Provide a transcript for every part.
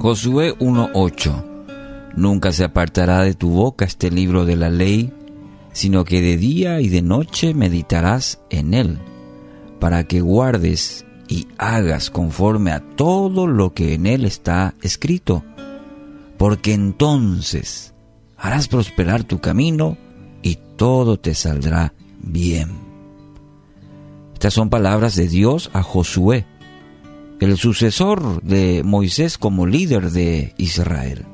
Josué 1.8 Nunca se apartará de tu boca este libro de la ley, sino que de día y de noche meditarás en él, para que guardes y hagas conforme a todo lo que en él está escrito, porque entonces harás prosperar tu camino y todo te saldrá bien. Estas son palabras de Dios a Josué, el sucesor de Moisés como líder de Israel.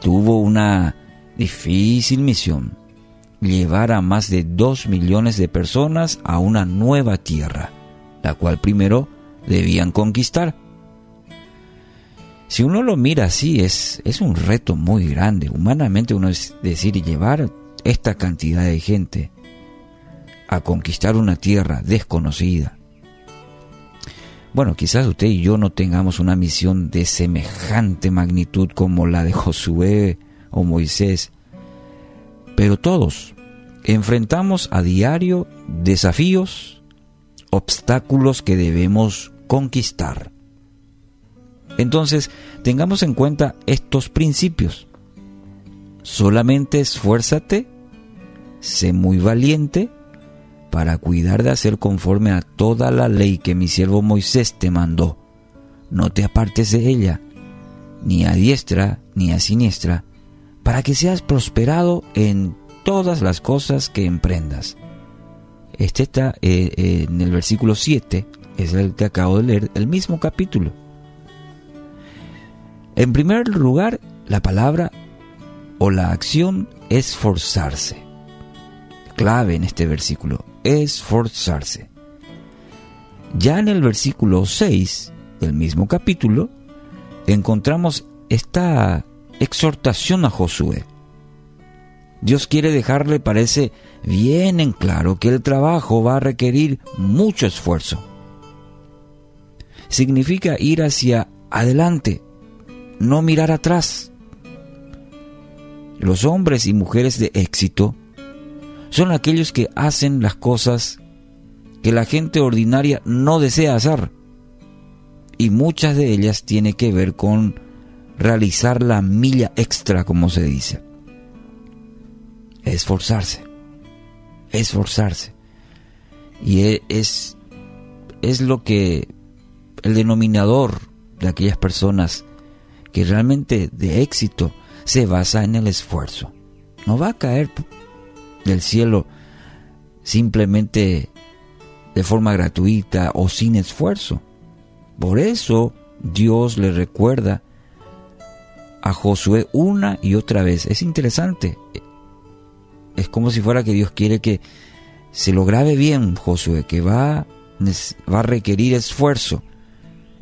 Tuvo una difícil misión, llevar a más de dos millones de personas a una nueva tierra, la cual primero debían conquistar. Si uno lo mira así, es, es un reto muy grande. Humanamente uno es decir, llevar esta cantidad de gente a conquistar una tierra desconocida. Bueno, quizás usted y yo no tengamos una misión de semejante magnitud como la de Josué o Moisés, pero todos enfrentamos a diario desafíos, obstáculos que debemos conquistar. Entonces, tengamos en cuenta estos principios. Solamente esfuérzate, sé muy valiente para cuidar de hacer conforme a toda la ley que mi siervo Moisés te mandó. No te apartes de ella, ni a diestra ni a siniestra, para que seas prosperado en todas las cosas que emprendas. Este está eh, eh, en el versículo 7, es el que acabo de leer, el mismo capítulo. En primer lugar, la palabra o la acción es forzarse. Clave en este versículo, esforzarse. Ya en el versículo 6 del mismo capítulo, encontramos esta exhortación a Josué. Dios quiere dejarle, parece bien en claro, que el trabajo va a requerir mucho esfuerzo. Significa ir hacia adelante, no mirar atrás. Los hombres y mujeres de éxito son aquellos que hacen las cosas que la gente ordinaria no desea hacer. Y muchas de ellas tienen que ver con realizar la milla extra, como se dice. Esforzarse. Esforzarse. Y e, es, es lo que el denominador de aquellas personas que realmente de éxito se basa en el esfuerzo. No va a caer del cielo simplemente de forma gratuita o sin esfuerzo. Por eso Dios le recuerda a Josué una y otra vez. Es interesante. Es como si fuera que Dios quiere que se lo grabe bien, Josué, que va, va a requerir esfuerzo.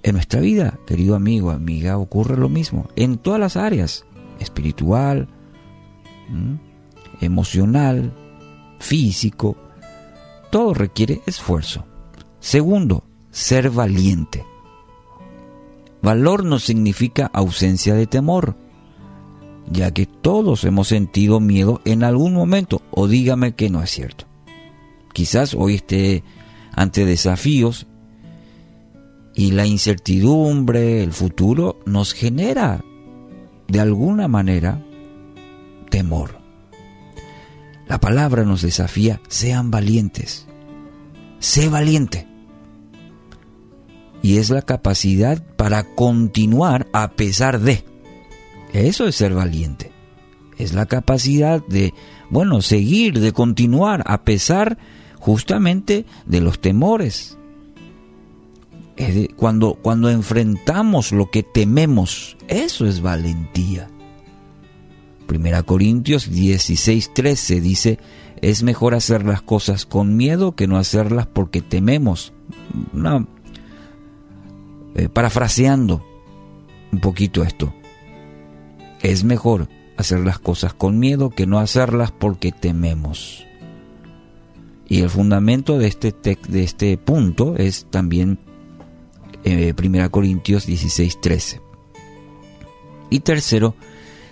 En nuestra vida, querido amigo, amiga, ocurre lo mismo. En todas las áreas. Espiritual, emocional, físico, todo requiere esfuerzo. Segundo, ser valiente. Valor no significa ausencia de temor, ya que todos hemos sentido miedo en algún momento, o dígame que no es cierto. Quizás hoy esté ante desafíos y la incertidumbre, el futuro, nos genera de alguna manera temor. La palabra nos desafía, sean valientes. Sé valiente. Y es la capacidad para continuar a pesar de. Eso es ser valiente. Es la capacidad de, bueno, seguir, de continuar a pesar justamente de los temores. cuando, cuando enfrentamos lo que tememos, eso es valentía. Primera Corintios 16, 13 dice, es mejor hacer las cosas con miedo que no hacerlas porque tememos. Eh, parafraseando un poquito esto, es mejor hacer las cosas con miedo que no hacerlas porque tememos. Y el fundamento de este, de este punto es también eh, Primera Corintios 16, 13. Y tercero,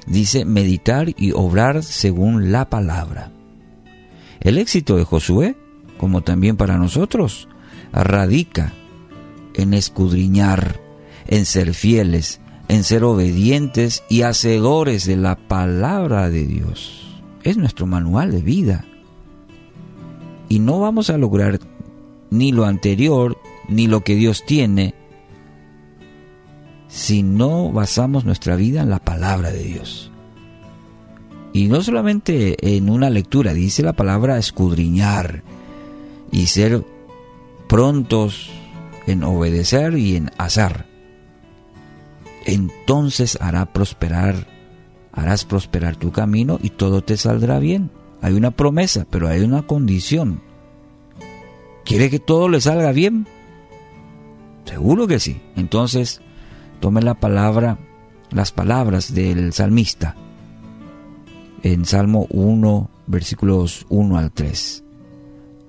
dice meditar y obrar según la palabra. El éxito de Josué, como también para nosotros, radica en escudriñar, en ser fieles, en ser obedientes y hacedores de la palabra de Dios. Es nuestro manual de vida. Y no vamos a lograr ni lo anterior, ni lo que Dios tiene, si no basamos nuestra vida en la palabra de Dios. Y no solamente en una lectura, dice la palabra escudriñar y ser prontos en obedecer y en hacer. Entonces hará prosperar, harás prosperar tu camino y todo te saldrá bien. Hay una promesa, pero hay una condición. ¿Quiere que todo le salga bien? Seguro que sí. Entonces, tome la palabra, las palabras del salmista en Salmo 1, versículos 1 al 3.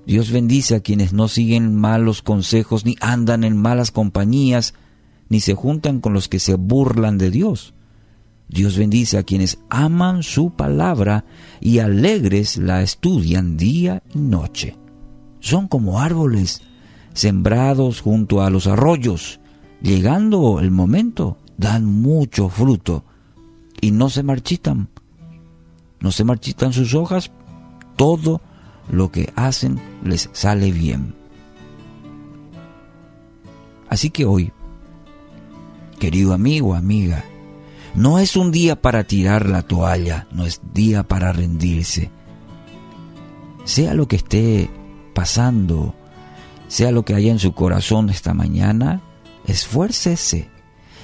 Dios bendice a quienes no siguen malos consejos, ni andan en malas compañías, ni se juntan con los que se burlan de Dios. Dios bendice a quienes aman su palabra y alegres la estudian día y noche. Son como árboles sembrados junto a los arroyos. Llegando el momento, dan mucho fruto y no se marchitan. No se marchitan sus hojas, todo lo que hacen les sale bien. Así que hoy, querido amigo, amiga, no es un día para tirar la toalla, no es día para rendirse. Sea lo que esté pasando, sea lo que haya en su corazón esta mañana, esfuércese,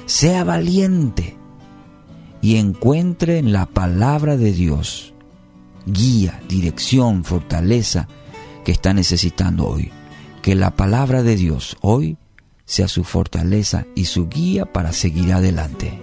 sea valiente y encuentre en la palabra de Dios guía, dirección, fortaleza que está necesitando hoy. Que la palabra de Dios hoy sea su fortaleza y su guía para seguir adelante.